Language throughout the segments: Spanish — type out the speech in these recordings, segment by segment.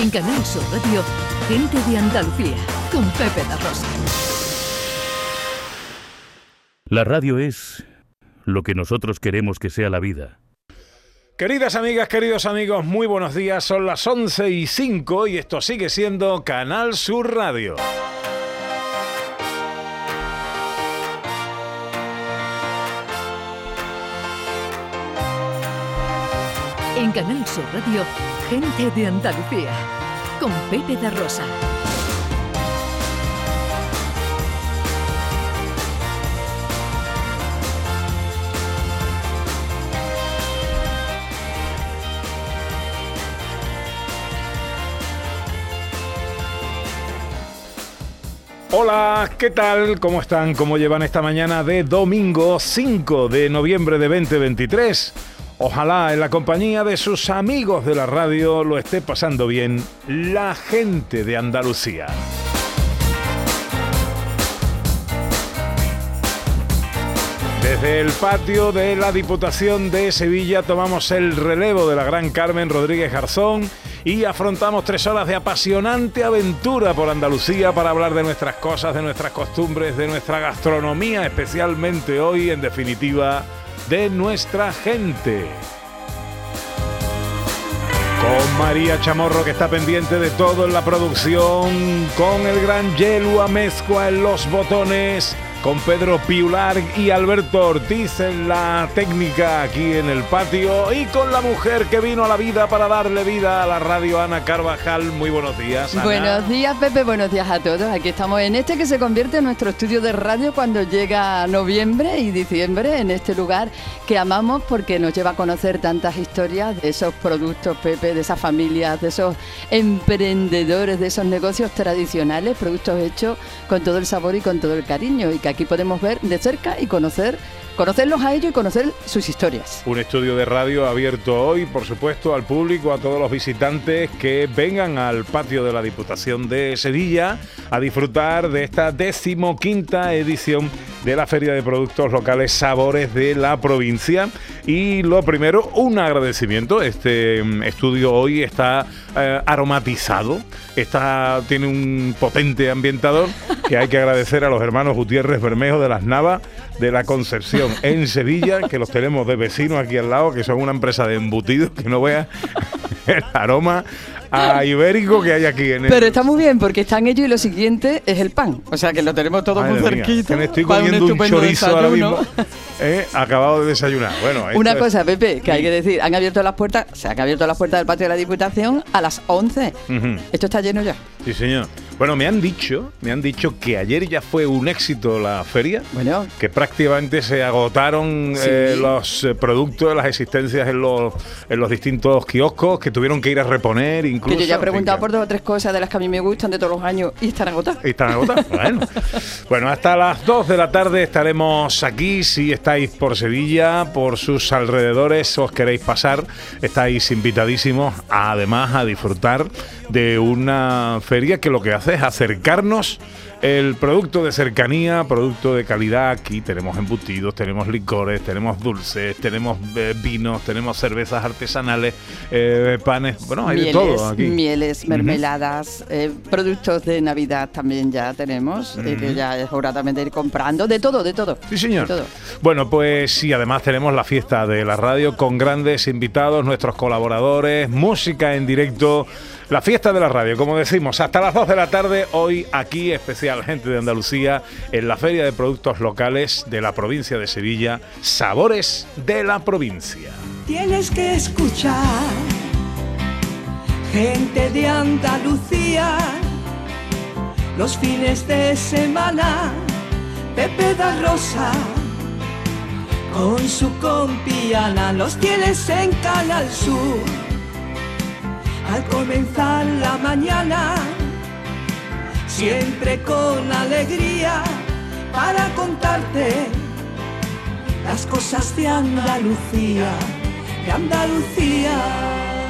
En Canal Sur Radio, Gente de Andalucía, con Pepe da Rosa. La radio es lo que nosotros queremos que sea la vida. Queridas amigas, queridos amigos, muy buenos días. Son las 11 y 5 y esto sigue siendo Canal Sur Radio. En Canal Sur Radio, Gente de Andalucía, con Pepe da Rosa. Hola, ¿qué tal? ¿Cómo están? ¿Cómo llevan esta mañana de domingo 5 de noviembre de 2023? Ojalá en la compañía de sus amigos de la radio lo esté pasando bien la gente de Andalucía. Desde el patio de la Diputación de Sevilla tomamos el relevo de la gran Carmen Rodríguez Garzón y afrontamos tres horas de apasionante aventura por Andalucía para hablar de nuestras cosas, de nuestras costumbres, de nuestra gastronomía, especialmente hoy, en definitiva, de nuestra gente. Con María Chamorro que está pendiente de todo en la producción, con el gran Yelu Amezcua en los botones, con Pedro Piular y Alberto Ortiz en la técnica aquí en el patio y con la mujer que vino a la vida para darle vida a la radio, Ana Carvajal. Muy buenos días. Buenos días, Pepe. Buenos días a todos. Aquí estamos en este que se convierte en nuestro estudio de radio cuando llega noviembre y diciembre, en este lugar que amamos porque nos lleva a conocer tantas historias de esos productos, Pepe, de esas familias, de esos emprendedores, de esos negocios tradicionales, productos hechos con todo el sabor y con todo el cariño y que aquí podemos ver de cerca y conocer conocerlos a ellos y conocer sus historias. Un estudio de radio abierto hoy, por supuesto, al público, a todos los visitantes que vengan al patio de la Diputación de Sevilla a disfrutar de esta decimoquinta edición de la Feria de Productos Locales Sabores de la provincia. Y lo primero, un agradecimiento. Este mm, estudio hoy está eh, aromatizado, está, tiene un potente ambientador que hay que agradecer a los hermanos Gutiérrez Bermejo de las Navas de la Concepción en Sevilla, que los tenemos de vecinos aquí al lado, que son una empresa de embutidos, que no vea el aroma a ibérico que hay aquí en el... Pero está muy bien porque están ellos y lo siguiente es el pan. O sea que lo tenemos todo muy mía, cerquita. me estoy comiendo un, estupendo chorizo ahora mismo. eh, acabado de desayunar. Bueno, Una cosa, Pepe, que hay que decir, han abierto las puertas, se han abierto las puertas del patio de la Diputación a las 11. Ujú. Esto está lleno ya. Sí, señor. Bueno, me han dicho, me han dicho que ayer ya fue un éxito la feria. Bueno, que prácticamente se agotaron Sí. eh, los eh, productos, las existencias en los, en los distintos kioscos, que tuvieron que ir a reponer incluso. que yo ya he preguntado por dos o tres cosas de las que a mí me gustan de todos los años y están agotadas. y Están agotados. Bueno. bueno, hasta las 2 de la tarde estaremos aquí. Si estáis por Sevilla, por sus alrededores, os queréis pasar, estáis invitadísimos además a disfrutar de una feria que lo que hace es acercarnos el producto de cercanía, producto de calidad. Aquí tenemos embutidos, tenemos licores, tenemos dulces, tenemos eh, vinos, tenemos cervezas artesanales, eh, panes. Bueno, hay de todo aquí. mieles, mermeladas, eh, productos de Navidad también ya tenemos, que ya es hora también de ir comprando, de todo, de todo. Sí, señor. De todo. Bueno, pues sí, además tenemos la fiesta de la radio con grandes invitados, nuestros colaboradores, música en directo. La fiesta de la radio, como decimos, hasta las 2 de la tarde, hoy aquí, especial gente de Andalucía, en la Feria de Productos Locales de la provincia de Sevilla, Sabores de la Provincia. Tienes que escuchar gente de Andalucía los fines de semana. Pepe da Rosa con su compiana los tienes en Canal Sur. Al comenzar la mañana, siempre con alegría para contarte las cosas de Andalucía, de Andalucía.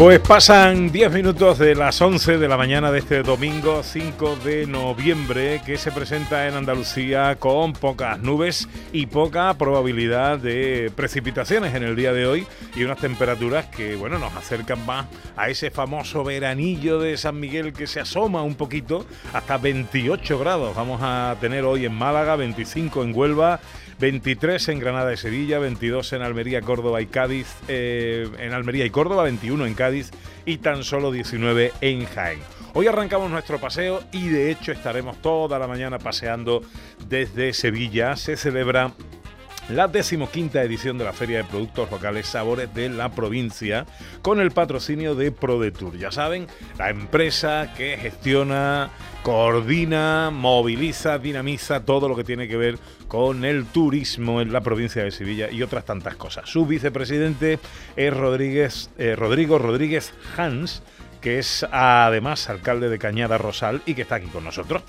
Pues pasan 10 minutos de las 11 de la mañana de este domingo 5 de noviembre que se presenta en Andalucía con pocas nubes y poca probabilidad de precipitaciones en el día de hoy y unas temperaturas que bueno nos acercan más a ese famoso veranillo de San Miguel que se asoma un poquito hasta 28 grados. Vamos a tener hoy en Málaga, 25 en Huelva 23 en Granada y Sevilla, 22 en Almería, Córdoba y Cádiz, eh, en Almería y Córdoba, 21 en Cádiz y tan solo 19 en Jaén. Hoy arrancamos nuestro paseo y de hecho estaremos toda la mañana paseando desde Sevilla. Se celebra la decimoquinta edición de la Feria de Productos Locales Sabores de la provincia con el patrocinio de ProDetour. Ya saben, la empresa que gestiona, coordina, moviliza, dinamiza todo lo que tiene que ver con el turismo en la provincia de Sevilla y otras tantas cosas. Su vicepresidente es Rodríguez, eh, Rodrigo Rodríguez Hans, que es además alcalde de Cañada Rosal y que está aquí con nosotros.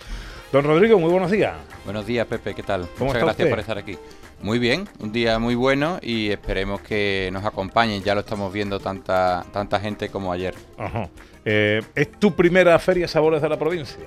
Don Rodrigo, muy buenos días. Buenos días, Pepe, ¿qué tal? ¿Cómo Muchas gracias usted? por estar aquí. Muy bien, un día muy bueno y esperemos que nos acompañen. Ya lo estamos viendo tanta, tanta gente como ayer. Ajá. Eh, ¿Es tu primera feria Sabores de la provincia?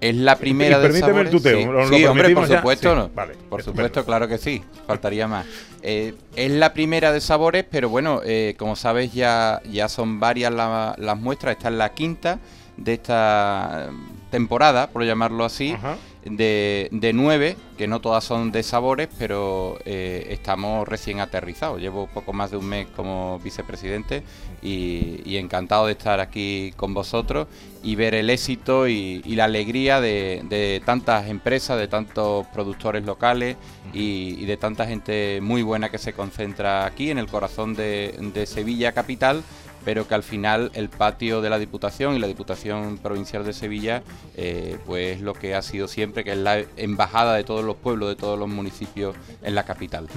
Es la primera Y de permíteme el sabores, tuteo, Sí, ¿lo- lo Sí, hombre, por supuesto. Sí, no. vale, por estupendo. supuesto, claro que sí. Faltaría más. Eh, es la primera de sabores, pero bueno, eh, como sabes, ya, ya son varias la- las muestras. Esta es la quinta de esta temporada, por llamarlo así. Ajá. De, de nueve, que no todas son de sabores, pero eh, estamos recién aterrizados. Llevo poco más de un mes como vicepresidente y, y encantado de estar aquí con vosotros y ver el éxito y, y la alegría de, de tantas empresas, de tantos productores locales y, y de tanta gente muy buena que se concentra aquí en el corazón de, de Sevilla capital pero que al final el patio de la Diputación y la Diputación Provincial de Sevilla, eh, pues es lo que ha sido siempre, que es la embajada de todos los pueblos, de todos los municipios en la capital.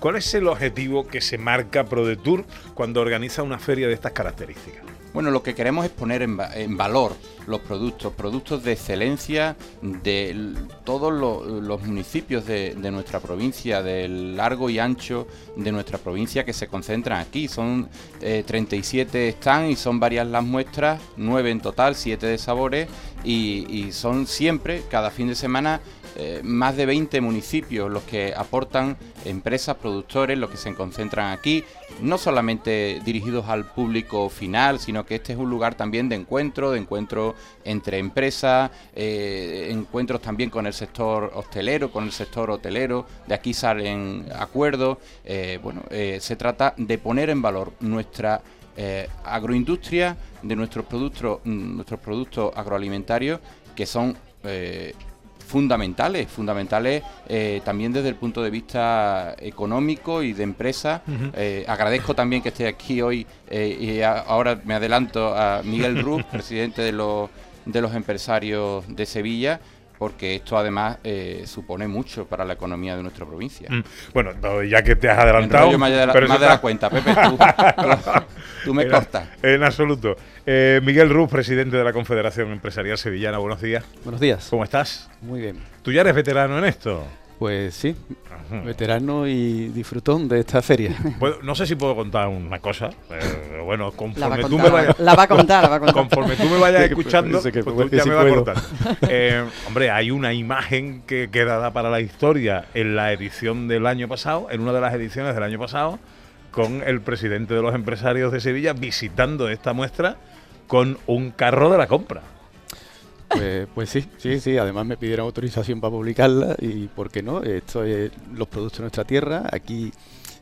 ¿Cuál es el objetivo que se marca ProDetour cuando organiza una feria de estas características? Bueno, lo que queremos es poner en, va- en valor los productos, productos de excelencia de todos lo- los municipios de, nuestra provincia, del largo y ancho de nuestra provincia que se concentran aquí. Son eh, 37 stands y son varias las muestras, 9 en total, 7 de sabores y son siempre, cada fin de semana, eh, más de 20 municipios los que aportan empresas, productores, los que se concentran aquí, no solamente dirigidos al público final, sino que este es un lugar también de encuentro, de encuentro entre empresas, eh, encuentros también con el sector hostelero, con el sector hotelero, de aquí salen acuerdos, eh, bueno, se trata de poner en valor nuestra agroindustria, de nuestros productos, mm, nuestros productos agroalimentarios que son fundamentales, fundamentales eh, también desde el punto de vista económico y de empresa. Eh, agradezco también que esté aquí hoy eh, y a- ahora me adelanto a Miguel Ruz, presidente de los, de los empresarios de Sevilla, porque esto además eh, supone mucho para la economía de nuestra provincia. Mm, Bueno, no, ya que te has Me adelantado. de la, pero más de la cuenta, Pepe, tú, tú- tú me en- cortas. En absoluto. Eh, Miguel Ruz, presidente de la Confederación Empresarial Sevillana, buenos días. Buenos días. ¿Cómo estás? Muy bien. ¿Tú ya eres veterano en esto? Pues sí, Ajá. veterano y disfrutón de esta feria. No sé si puedo contar una cosa. pero bueno, a conforme tú me contar, vayas. la va a contar, la va a contar. Conforme tú me vayas escuchando, que pues tú ya me vas puedo. cortando. Eh, hombre, hay una imagen que queda para la historia en la edición del año pasado, en una de las ediciones del año pasado, con el presidente de los empresarios de Sevilla visitando esta muestra con un carro de la compra. Pues, pues sí, sí, sí. Además me pidieron autorización para publicarla y, ¿por qué no? Esto es los productos de nuestra tierra. Aquí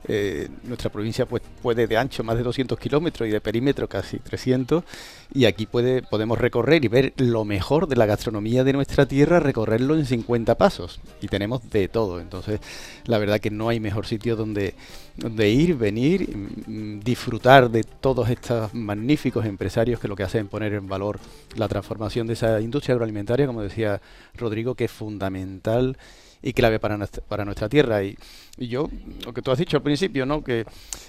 eh, nuestra provincia pues, puede de ancho más de 200 kilómetros y de perímetro casi 300 y aquí puede, podemos recorrer y ver lo mejor de la gastronomía de nuestra tierra, recorrerlo en 50 pasos y tenemos de todo. Entonces la verdad que no hay mejor sitio donde, donde ir, venir, mm, disfrutar de todos estos magníficos empresarios que lo que hacen es poner en valor la transformación de esa industria agroalimentaria, como decía Rodrigo, que es fundamental y clave para nuestra, para nuestra tierra. Y, y yo, lo que tú has dicho al principio, ¿no? Que,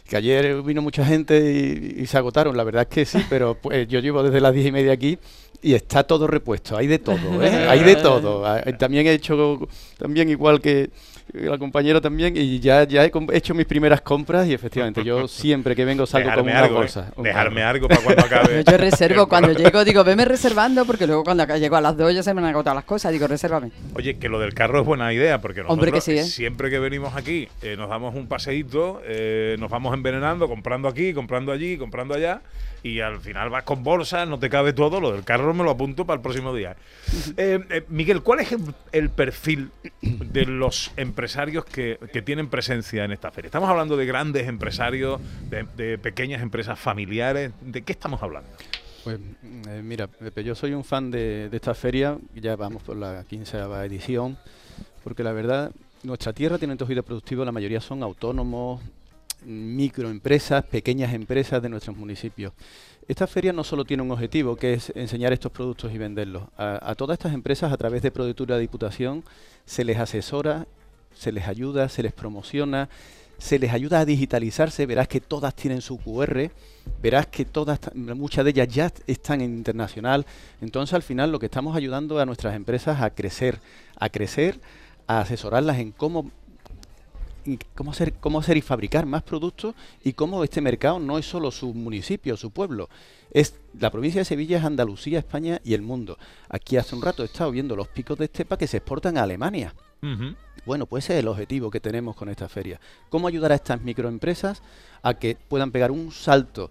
que ayer vino mucha gente y, y se agotaron, la verdad es que sí, pero pues yo llevo desde las diez y media aquí y está todo repuesto, hay de todo, ¿eh? hay de todo. Ah, También he hecho, también igual que la compañera también, y ya, ya he hecho mis primeras compras y efectivamente yo siempre que vengo salgo con Dejarme una algo, bolsa. ¿eh? un Dejarme carro. algo para cuando acabe. Yo reservo cuando llego, digo, veme reservando, porque luego cuando llego a las 2 ya se me han agotado las cosas, digo, resérvame. Oye, que lo del carro es buena idea, porque nosotros Hombre, que sí, ¿eh? siempre que venimos aquí eh, nos damos un paseíto, eh, nos vamos envenenando, comprando aquí, comprando allí, comprando allá, y al final vas con bolsas, no te cabe todo, lo del carro me lo apunto para el próximo día. Eh, eh, Miguel, ¿cuál es el, el perfil de los empresarios que, que tienen presencia en esta feria? Estamos hablando de grandes empresarios, de, de pequeñas empresas familiares, ¿de qué estamos hablando? Pues eh, mira, Pepe, yo soy un fan de, de esta feria, ya vamos por la quinceava edición, porque la verdad, nuestra tierra tiene un tejido productivo, la mayoría son autónomos, microempresas, pequeñas empresas de nuestros municipios. Esta feria no solo tiene un objetivo, que es enseñar estos productos y venderlos. A, todas estas empresas, a través de Productura Diputación, se les asesora, se les ayuda, se les promociona, se les ayuda a digitalizarse, verás que todas tienen su QR, verás que todas, muchas de ellas ya están en internacional. Entonces, al final, lo que estamos ayudando a nuestras empresas a crecer, a crecer, a asesorarlas en cómo y cómo hacer, cómo hacer y fabricar más productos y cómo este mercado no es solo su municipio, su pueblo. Es la provincia de Sevilla, es Andalucía, España y el mundo. Aquí hace un rato he estado viendo los picos de estepa que se exportan a Alemania. Bueno, pues ese es el objetivo que tenemos con esta feria. ¿Cómo ayudar a estas microempresas a que puedan pegar un salto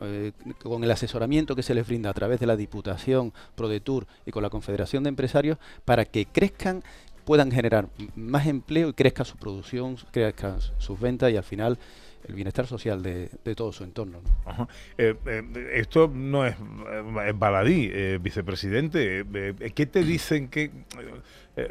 eh, con el asesoramiento que se les brinda a través de la Diputación, ProDetour y con la Confederación de Empresarios para que crezcan, puedan generar más empleo y crezca su producción, crezcan sus ventas y al final el bienestar social de, de todo su entorno. ¿no? Ajá. Eh, eh, esto no es, eh, es baladí, eh, vicepresidente. ¿Qué te dicen que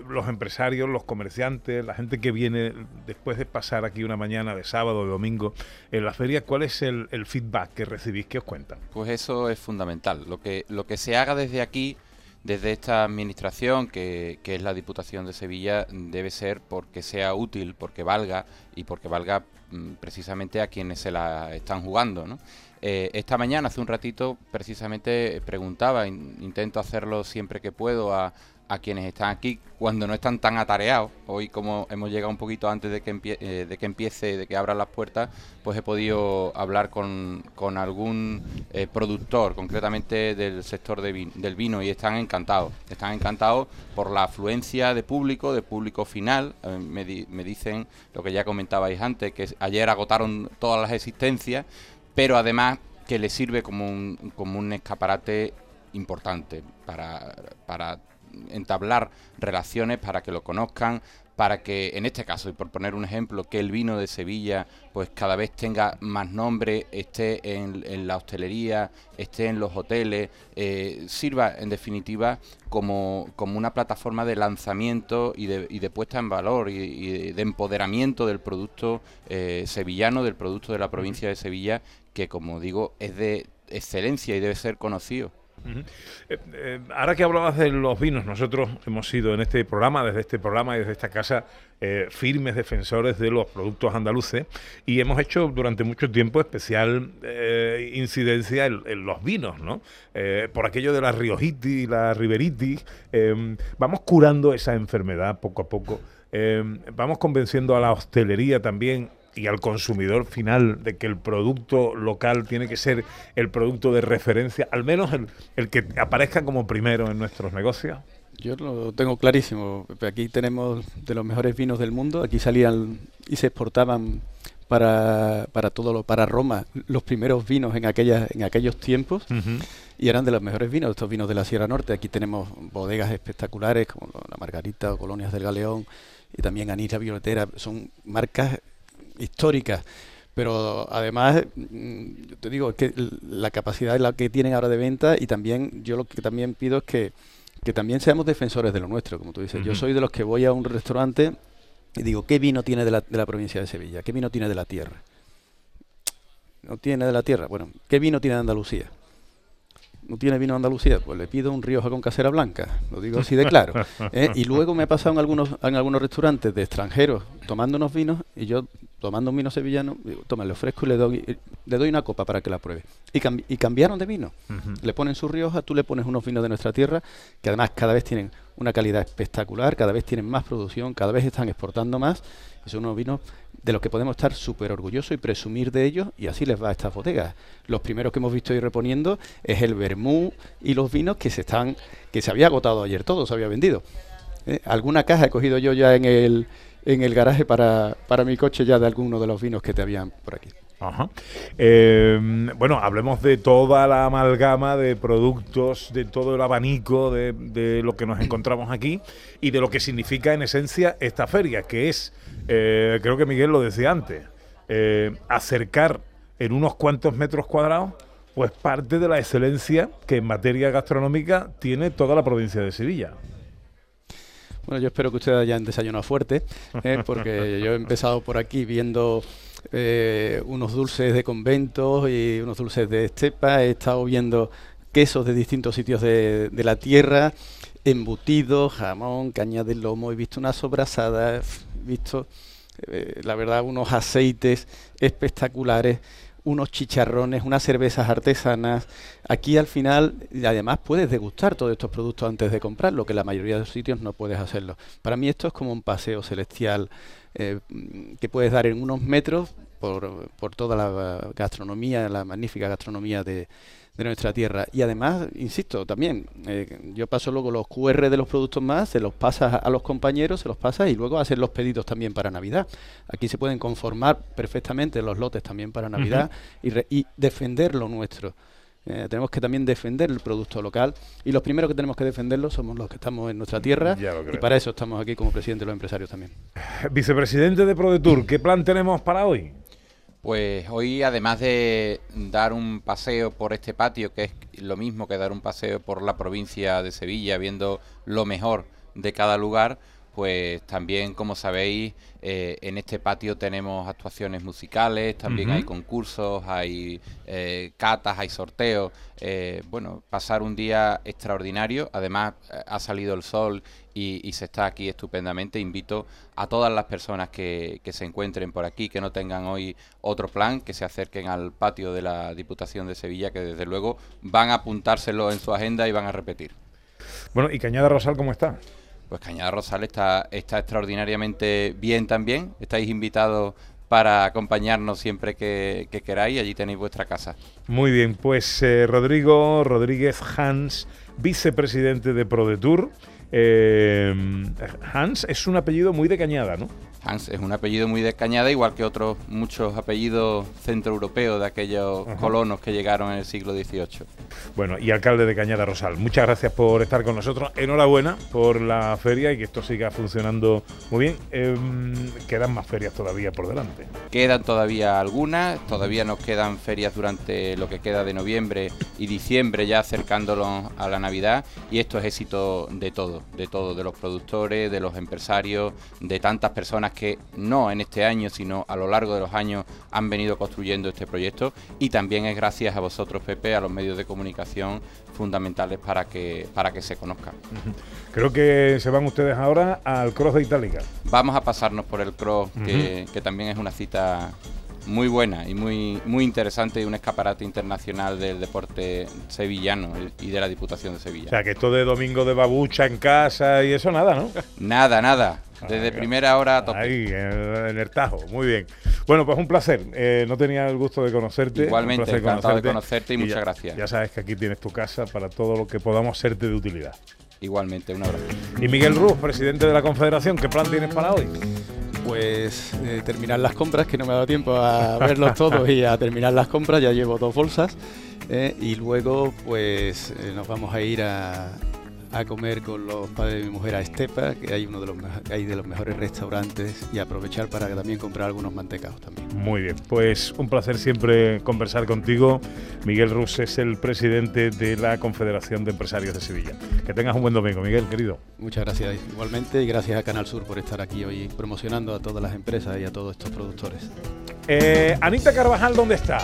los empresarios, los comerciantes, la gente que viene después de pasar aquí una mañana de sábado o domingo en la feria, cuál es el, el feedback que recibís? ¿Qué os cuentan? Pues eso es fundamental. Lo que, lo que se haga desde aquí, desde esta administración, que, que es la Diputación de Sevilla, debe ser porque sea útil, porque valga y porque valga mm, precisamente a quienes se la están jugando. Eh, esta mañana, hace un ratito, precisamente preguntaba, in- intento hacerlo siempre que puedo a, a quienes están aquí cuando no están tan atareados. Hoy, como hemos llegado un poquito antes de que, eh, de que empiece, de que abran las puertas, pues he podido hablar con, con algún eh, productor, concretamente del sector del vino, y están encantados. Están encantados por la afluencia de público, de público final. Eh, me, me dicen lo que ya comentabais antes, que ayer agotaron todas las existencias, pero además que les sirve como un, como un escaparate importante para, para entablar relaciones, para que lo conozcan, para que en este caso, y por poner un ejemplo, que el vino de Sevilla pues cada vez tenga más nombre, esté en, la hostelería, esté en los hoteles, eh, sirva en definitiva como, como una plataforma de lanzamiento y de, y de puesta en valor y, y de empoderamiento del producto eh, sevillano, del producto de la provincia de Sevilla, que como digo es de excelencia y debe ser conocido. Eh, eh, ahora que hablabas de los vinos, nosotros hemos sido en este programa, desde este programa y desde esta casa, eh, firmes defensores de los productos andaluces y hemos hecho durante mucho tiempo especial incidencia en, los vinos, ¿no? Por aquello de la riojitis y la riberitis, vamos curando esa enfermedad poco a poco, vamos convenciendo a la hostelería también y al consumidor final de que el producto local tiene que ser el producto de referencia, al menos el, el que aparezca como primero en nuestros negocios? Yo lo tengo clarísimo. Aquí tenemos de los mejores vinos del mundo. Aquí salían y se exportaban para, para todo lo, para Roma los primeros vinos en aquellas, en aquellos tiempos y eran de los mejores vinos, estos vinos de la Sierra Norte. Aquí tenemos bodegas espectaculares como la Margarita o Colonias del Galeón y también Anís la Violetera, son marcas históricas pero además mm, te digo que la capacidad la que tienen ahora de venta y también yo lo que también pido es que, también seamos defensores de lo nuestro como tú dices. Yo soy de los que voy a un restaurante y digo qué vino tiene de la, de la provincia de Sevilla qué vino tiene de la tierra no tiene de la tierra bueno qué vino tiene de Andalucía no tiene vino de Andalucía, pues le pido un Rioja con casera blanca, lo digo así de claro. ¿eh? Y luego me ha pasado en algunos, en algunos restaurantes de extranjeros tomando unos vinos y yo tomando un vino sevillano, digo, toma, le ofrezco y le doy, le doy una copa para que la pruebe. Y, y cambiaron de vino. Le ponen su Rioja, tú le pones unos vinos de nuestra tierra, que además cada vez tienen una calidad espectacular, cada vez tienen más producción, cada vez están exportando más. Y son unos vinos de los que podemos estar súper orgullosos y presumir de ellos, y así les va a estas bodegas. Los primeros que hemos visto ir reponiendo es el vermú y los vinos que se están, que se había agotado ayer, todo se había vendido. ¿Eh? Alguna caja he cogido yo ya en el, en el garaje para, para mi coche ya de alguno de los vinos que te habían por aquí. Ajá. Eh, bueno, hablemos de toda la amalgama de productos, de todo el abanico de, de, lo que nos encontramos aquí y de lo que significa en esencia esta feria, que es eh, creo que Miguel lo decía antes, eh, acercar en unos cuantos metros cuadrados, pues parte de la excelencia que en materia gastronómica tiene toda la provincia de Sevilla. Bueno, yo espero que ustedes hayan desayunado fuerte, ¿eh? porque yo he empezado por aquí viendo unos dulces de conventos y unos dulces de estepa, he estado viendo quesos de distintos sitios de, la tierra, embutidos, jamón, caña de lomo, he visto unas sobrasadas, visto, eh, la verdad, unos aceites espectaculares, unos chicharrones, unas cervezas artesanas. Aquí al final, y además puedes degustar todos estos productos antes de comprarlo, que la mayoría de los sitios no puedes hacerlo. Para mí esto es como un paseo celestial eh, que puedes dar en unos metros por, por toda la gastronomía, la magnífica gastronomía de, de nuestra tierra. Y además, insisto, también, eh, yo paso luego los QR de los productos más, se los pasa a los compañeros, se los pasa y luego hacen los pedidos también para Navidad. Aquí se pueden conformar perfectamente los lotes también para Navidad y, y, defender lo nuestro. Eh, tenemos que también defender el producto local y los primeros que tenemos que defenderlo somos los que estamos en nuestra tierra y para eso estamos aquí como presidente de los empresarios también. Vicepresidente de ProDetour, ¿qué plan tenemos para hoy? Pues hoy, además de dar un paseo por este patio, que es lo mismo que dar un paseo por la provincia de Sevilla, viendo lo mejor de cada lugar, pues también, como sabéis, eh, en este patio tenemos actuaciones musicales, también hay concursos, hay eh, catas, hay sorteos. Eh, bueno, pasar un día extraordinario. Además, ha salido el sol y, se está aquí estupendamente. Invito a todas las personas que, que, se encuentren por aquí, que no tengan hoy otro plan, que se acerquen al patio de la Diputación de Sevilla, que desde luego van a apuntárselo en su agenda y van a repetir. Bueno, ¿y Cañada Rosal cómo está? Pues Cañada Rosal está, extraordinariamente bien también. Estáis invitados para acompañarnos siempre que, queráis. Allí tenéis vuestra casa. Muy bien, pues eh, Rodrigo Rodríguez Hans, vicepresidente de ProDetour. Eh, Hans es un apellido muy de Cañada, ¿no? Hans es un apellido muy de Cañada, igual que otros muchos apellidos centroeuropeos de aquellos colonos que llegaron en el siglo XVIII. Bueno, y alcalde de Cañada Rosal, muchas gracias por estar con nosotros. Enhorabuena por la feria y que esto siga funcionando muy bien. Em, quedan más ferias todavía por delante. Quedan todavía algunas, todavía nos quedan ferias durante lo que queda de noviembre y diciembre, ya acercándonos a la Navidad. Y esto es éxito de todo, de todo, de los productores, de los empresarios, de tantas personas que no en este año, sino a lo largo de los años han venido construyendo este proyecto y también es gracias a vosotros, Pepe, a los medios de comunicación fundamentales para que, para que se conozcan. Creo que se van ustedes ahora al Cross de Itálica. Vamos a pasarnos por el Cross, que, que también es una cita muy buena y muy, muy interesante y un escaparate internacional del deporte sevillano y de la Diputación de Sevilla. O sea, que esto de domingo de babucha en casa y eso nada, ¿no? Nada, nada. Desde primera hora a tope. Ahí, en el Tajo. Muy bien. Bueno, pues un placer. Eh, no tenía el gusto de conocerte. Igualmente, encantado de conocerte y, muchas gracias. Ya sabes que aquí tienes tu casa para todo lo que podamos serte de utilidad. Igualmente, un abrazo. Y Miguel Ruz, presidente de la Confederación, ¿qué plan tienes para hoy? Pues eh, terminar las compras, que no me ha dado tiempo a verlos todos y a terminar las compras, ya llevo dos bolsas. eh, y luego pues eh, nos vamos a ir a, a comer con los padres de mi mujer a Estepa, que hay uno de los, hay de los mejores restaurantes, y aprovechar para también comprar algunos mantecados también. Muy bien, pues un placer siempre conversar contigo. Miguel Rus es el presidente de la Confederación de Empresarios de Sevilla. Que tengas un buen domingo, Miguel, querido. Muchas gracias igualmente y gracias a Canal Sur por estar aquí hoy promocionando a todas las empresas y a todos estos productores. Eh, Anita Carvajal, ¿dónde está?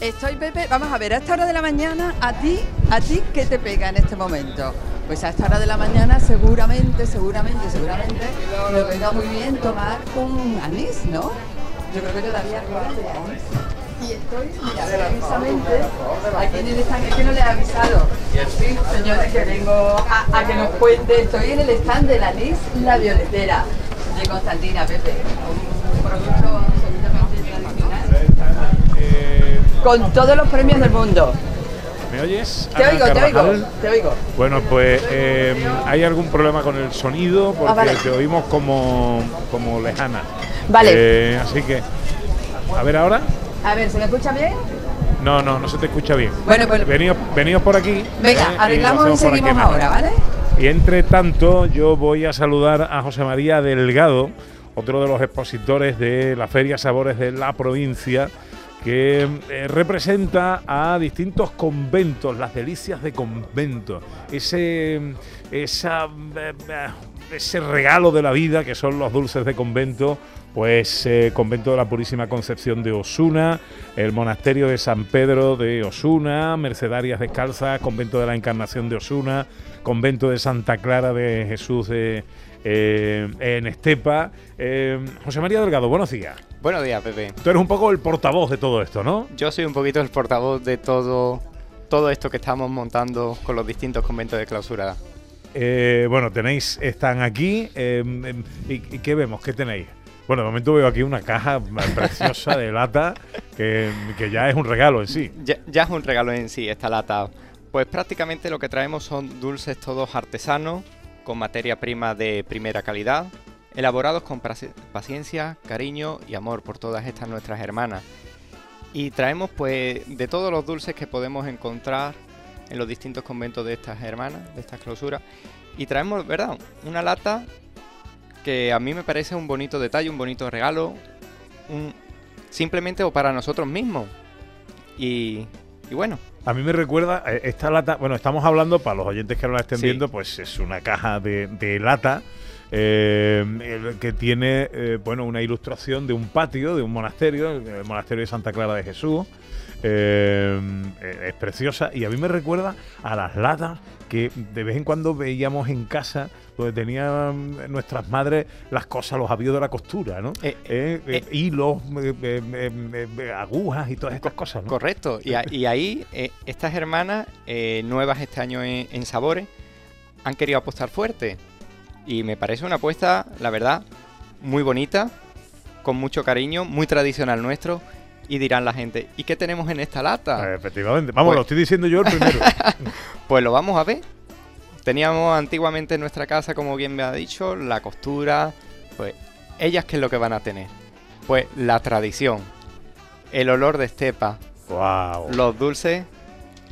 Estoy, Pepe, vamos a ver, a esta hora de la mañana, ¿a ti, a ti qué te pega en este momento? Pues a esta hora de la mañana seguramente, seguramente, seguramente me venga muy bien tomar un anís, ¿no? Yo creo que todavía no de anís. Y estoy, mira, precisamente, aquí en el stand, es que no le he avisado. Sí, señores, que vengo a, a que nos cuente, estoy en el stand del anís La Violetera, de Constantina, Pepe. Un producto Con todos los premios del mundo. ¿Me oyes? Te Ana oigo, te oigo, te oigo. Bueno, pues eh, hay algún problema con el sonido porque Ah, vale. te oímos como, como lejana. Vale. Eh, así que, a ver ahora. A ver, ¿se me escucha bien? No, no, no se te escucha bien. Bueno, pues- Veníos, veníos por aquí. Venga, eh, arreglamos y aquí seguimos ahora, ¿vale? Y entre tanto, yo voy a saludar a José María Delgado, otro de los expositores de la Feria Sabores de la provincia, que eh, representa a distintos conventos, las delicias de convento, ese, eh, ese regalo de la vida que son los dulces de convento. Pues eh, convento de la Purísima Concepción de Osuna, el monasterio de San Pedro de Osuna, Mercedarias Descalzas, convento de la Encarnación de Osuna, convento de Santa Clara de Jesús de, eh, en Estepa. Eh, José María Delgado, buenos días. Buenos días, Pepe. Tú eres un poco el portavoz de todo esto, ¿no? Yo soy un poquito el portavoz de todo, todo esto que estamos montando con los distintos conventos de clausura. Eh, bueno, tenéis, están aquí. y, y qué vemos? ¿Qué tenéis? Bueno, de momento veo aquí una caja preciosa de lata que, que ya es un regalo en sí. Ya, ya es un regalo en sí esta lata. Pues prácticamente lo que traemos son dulces todos artesanos, con materia prima de primera calidad, elaborados con paciencia, cariño y amor por todas estas nuestras hermanas. Y traemos pues de todos los dulces que podemos encontrar en los distintos conventos de estas hermanas, de estas clausuras. Y traemos, ¿verdad? Una lata que a mí me parece un bonito detalle, un bonito regalo, simplemente o para nosotros mismos. Y bueno, A mí me recuerda, eh, esta lata, bueno, estamos hablando, para los oyentes que no la estén Sí. viendo, pues es una caja de, de lata eh, que tiene, eh, bueno, una ilustración de un patio, de un monasterio, el monasterio de Santa Clara de Jesús. Eh, eh, es preciosa y a mí me recuerda a las latas que de vez en cuando veíamos en casa donde tenían nuestras madres las cosas, los avíos de la costura, ¿no? Eh, Eh, eh, hilos, agujas y todas estas cosas, ¿no? correcto. Y, a- y ahí eh, estas hermanas, eh, nuevas este año en, en Sabores, han querido apostar fuerte. Y me parece una apuesta, la verdad, muy bonita, con mucho cariño, muy tradicional nuestro. Y dirán la gente, ¿y qué tenemos en esta lata? Efectivamente. Vamos, Pues- lo estoy diciendo yo el primero. Pues lo vamos a ver. Teníamos antiguamente en nuestra casa, como bien me ha dicho, la costura. Pues, ¿ellas qué es lo que van a tener? Pues la tradición, el olor de estepa, wow. los dulces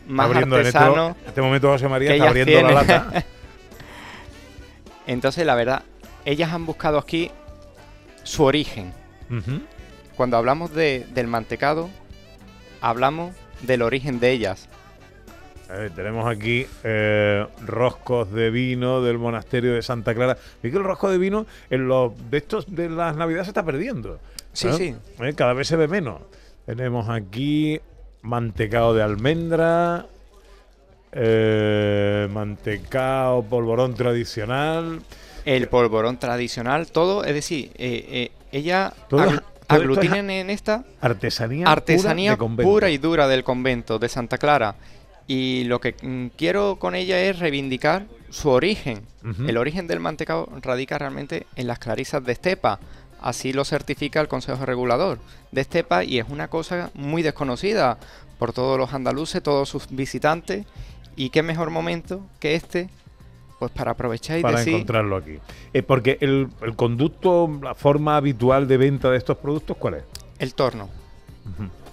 más artesanos. En este momento José María está abriendo la lata. Entonces, la verdad, ellas han buscado aquí su origen. Ujú. Cuando hablamos de- del mantecado, hablamos del origen de ellas. A ver, tenemos aquí eh, roscos de vino del monasterio de Santa Clara. Vi que el rosco de vino en los de estos de las navidades se está perdiendo. Sí, ¿eh? sí. Eh, Cada vez se ve menos. Tenemos aquí mantecado de almendra, mantecado polvorón tradicional. El polvorón tradicional, todo, es decir, ella Todo- aglu- todo esto es aglutinan en esta Artesanía, artesanía pura, y dura del convento de Santa Clara. Y lo que mm, quiero con ella es reivindicar su origen. El origen del mantecado radica realmente en las clarisas de Estepa. Así lo certifica el Consejo Regulador de Estepa y es una cosa muy desconocida por todos los andaluces, todos sus visitantes. Y qué mejor momento que este pues para aprovechar y para decir... encontrarlo aquí. Eh, porque el, el conducto, la forma habitual de venta de estos productos, ¿cuál es? El torno.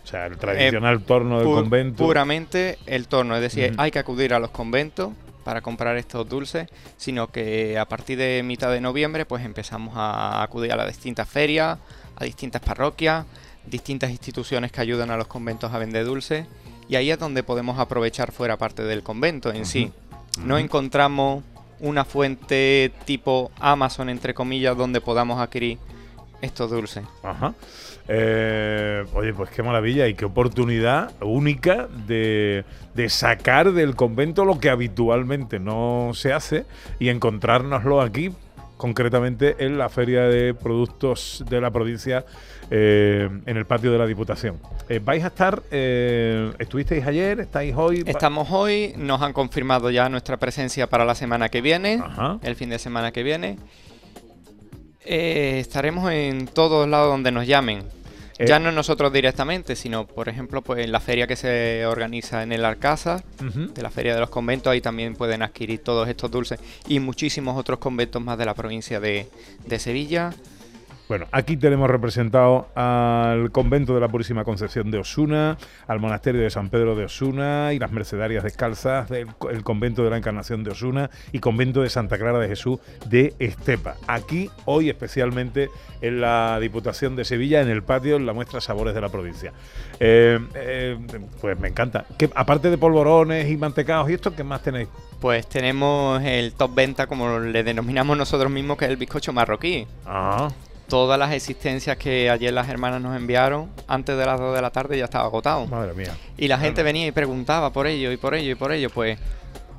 O sea, el tradicional torno del Pu- convento. Puramente el torno, es decir, hay que acudir a los conventos para comprar estos dulces, sino que a partir de mitad de noviembre pues empezamos a acudir a las distintas ferias, a distintas parroquias, distintas instituciones que ayudan a los conventos a vender dulces y ahí es donde podemos aprovechar fuera parte del convento en sí. No encontramos una fuente tipo Amazon entre comillas donde podamos adquirir estos dulces. Ajá. Eh, oye, pues qué maravilla y qué oportunidad única de, de sacar del convento lo que habitualmente no se hace y encontrárnoslo aquí, concretamente en la Feria de Productos de la provincia, eh, en el patio de la Diputación. Eh, ¿Vais a estar, eh, estuvisteis ayer, estáis hoy? Estamos hoy, nos han confirmado ya nuestra presencia para la semana que viene, Ajá. el fin de semana que viene. Estaremos en todos lados donde nos llamen. Ya no nosotros directamente, sino por ejemplo pues en la feria que se organiza en el Alcázar, de la feria de los conventos, ahí también pueden adquirir todos estos dulces y muchísimos otros conventos más de la provincia de, de Sevilla. Bueno, aquí tenemos representado al convento de la Purísima Concepción de Osuna, al monasterio de San Pedro de Osuna y las Mercedarias Descalzas, del el convento de la Encarnación de Osuna y convento de Santa Clara de Jesús de Estepa. Aquí, hoy especialmente en la Diputación de Sevilla, en el patio, en la muestra Sabores de la provincia. Eh, eh, pues me encanta. ¿Qué- aparte de polvorones y mantecados y esto, ¿qué más tenéis? Pues tenemos el top venta, como le denominamos nosotros mismos, que es el bizcocho marroquí. Ah, Todas las existencias que ayer las hermanas nos enviaron, antes de las 2 de la tarde ya estaba agotado. madre mía. Y la gente venía y preguntaba por ello y por ello y por ello. Pues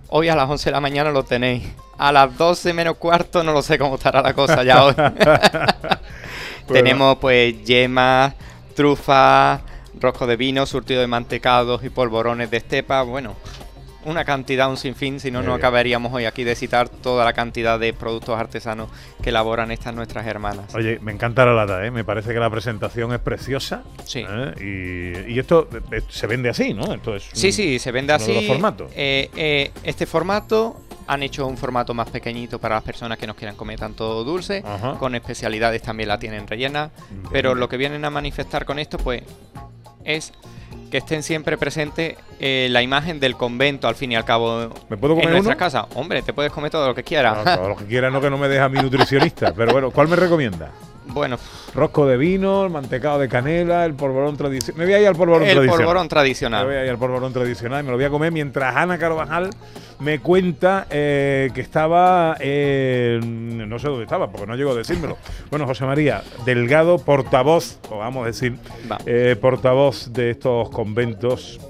hoy a las 11 de la mañana lo tenéis. A las 12 menos cuarto no lo sé cómo estará la cosa ya hoy. Tenemos pues yemas, trufas, rosco de vino, surtido de mantecados y polvorones de estepa. Bueno, una cantidad, un sinfín, si no, no acabaríamos hoy aquí de citar toda la cantidad de productos artesanos que elaboran estas nuestras hermanas. Oye, me encanta la lata, ¿eh? me parece que la presentación es preciosa. Sí. ¿eh? Y, y esto eh, se vende así, ¿no? Esto es Sí, un- sí, se vende así. los formatos. Eh, este formato han hecho un formato más pequeñito para las personas que nos quieran comer tanto dulce, Ajá. con especialidades también la tienen rellena, pero lo que vienen a manifestar con esto pues es que estén siempre presente eh, la imagen del convento al fin y al cabo ¿Me puedo en comer nuestra uno? casa. Hombre, te puedes comer todo lo que quieras. No, todo lo que quiera, no que no me deja mi nutricionista. Pero bueno, ¿cuál me recomienda? Bueno, Rosco de vino, el mantecado de canela, el polvorón tradicional. Me voy a ir al polvorón el tradicional. polvorón Me tradicional. voy a ir al polvorón tradicional y me lo voy a comer mientras Ana Carvajal me cuenta eh, que estaba, eh, no sé dónde estaba, porque no llegó a decírmelo. Bueno, José María, Delgado, portavoz, o vamos a decir, eh, portavoz de estos conventos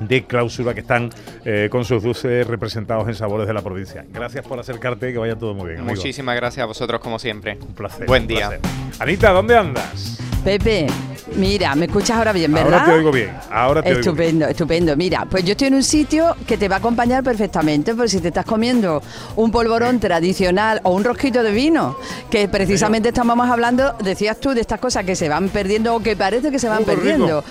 de cláusula que están eh, con sus dulces representados en sabores de la provincia. Gracias por acercarte y que vaya todo muy bien. amigo. Muchísimas gracias a vosotros como siempre. Un placer. Buen un día. placer. Anita, ¿dónde andas? Pepe, mira, me escuchas ahora bien, ¿verdad? Ahora te oigo bien. Ahora te oigo bien. Estupendo, estupendo. Mira, pues yo estoy en un sitio que te va a acompañar perfectamente, por si te estás comiendo un polvorón tradicional o un rosquito de vino, que precisamente estábamos hablando, decías tú, de estas cosas que se van perdiendo o que parece que se van qué rico.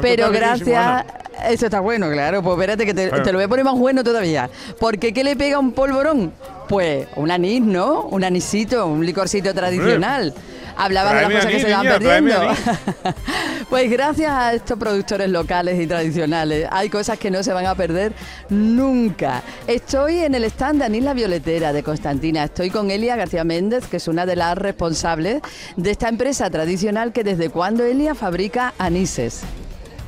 Pero gracias... Eso está bueno, claro. Pues espérate que te, Claro. te lo voy a poner más bueno todavía. Porque ¿qué le pega un polvorón? Pues un anís, ¿no? Un anisito, un licorcito tradicional. Hablabas de las cosas que se van niña, tráeme perdiendo. Pues gracias a estos productores locales y tradicionales, hay cosas que no se van a perder nunca. Estoy en el stand de Anís La Violetera de Constantina. Estoy con Elia García Méndez, que es una de las responsables de esta empresa tradicional que desde cuando Elia fabrica anises.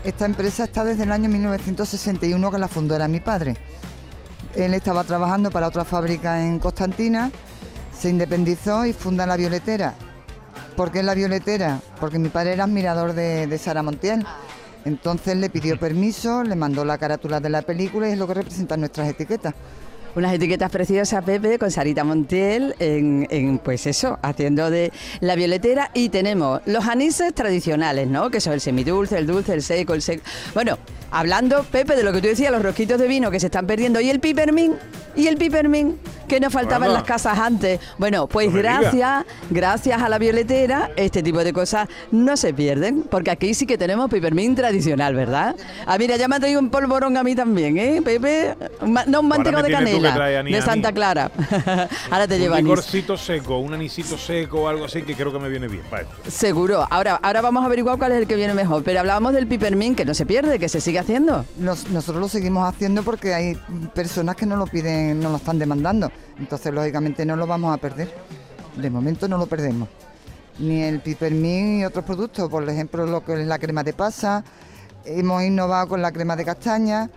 Esta empresa está desde el año 1961 que la fundó era mi padre. Él estaba trabajando para otra fábrica en Constantina, se independizó y funda la violetera. ¿Por qué la violetera? Porque mi padre era admirador de, de Sara Montiel. Entonces le pidió permiso, le mandó la carátula de la película y es lo que representan nuestras etiquetas. Unas etiquetas preciosas, Pepe, con Sarita Montiel, en, en, pues eso, haciendo de la violetera. Y tenemos los anises tradicionales, ¿no? Que son el semidulce, el dulce, el seco, el seco. Bueno, hablando, Pepe, de lo que tú decías, los rosquitos de vino que se están perdiendo y el pipermín, y el pipermín que nos faltaba en las casas antes. Bueno, pues No gracias, gracias a la violetera, este tipo de cosas no se pierden, porque aquí sí que tenemos pipermín tradicional, ¿verdad? Ah, mira, ya me ha traído un polvorón a mí también, ¿eh, Pepe? No, un me de tienes que anís de. Santa Clara. Ahora te lleva un licorcito seco, un anisito seco o algo así que creo que me viene bien para esto. Seguro. Ahora, ahora vamos a averiguar cuál es el que viene mejor. Pero hablábamos del pipermín, que no se pierde, que se sigue haciendo. Nos- nosotros lo seguimos haciendo porque hay personas que no lo piden, no lo están demandando. Entonces, lógicamente, no lo vamos a perder. De momento no lo perdemos. Ni el pipermín y otros productos, por ejemplo, lo que es la crema de pasa. Hemos innovado con la crema de castaña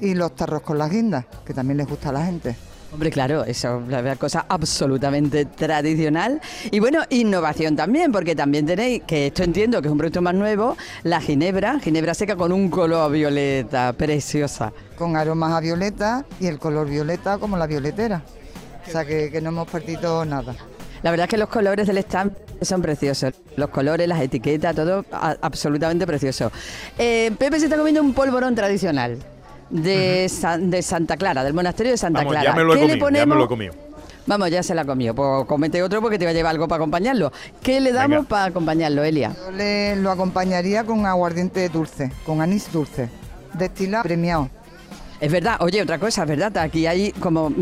y los tarros con las guindas, que también les gusta a la gente. Hombre, claro, eso es una cosa absolutamente tradicional. Y bueno, innovación también, porque también tenéis, que esto entiendo que es un producto más nuevo, la ginebra, ginebra seca con un color violeta, preciosa. Con aromas a violeta y el color violeta como la violetera. O sea que, que no hemos perdido nada. La verdad es que los colores del stand son preciosos. Los colores, las etiquetas, todo a- absolutamente precioso. Eh, Pepe se está comiendo un polvorón tradicional de, San- de Santa Clara, del monasterio de Santa Vamos, Clara. ya me lo he ¿Qué le comido, ya me lo he ponemos? comido. Vamos, ya se la comió. Pues comete otro porque te va a llevar algo para acompañarlo. ¿Qué le damos Venga. para acompañarlo, Elia? Yo le, lo acompañaría con aguardiente dulce, con anís dulce, destilado premiado. Es verdad, oye, otra cosa, es verdad, aquí hay como mm,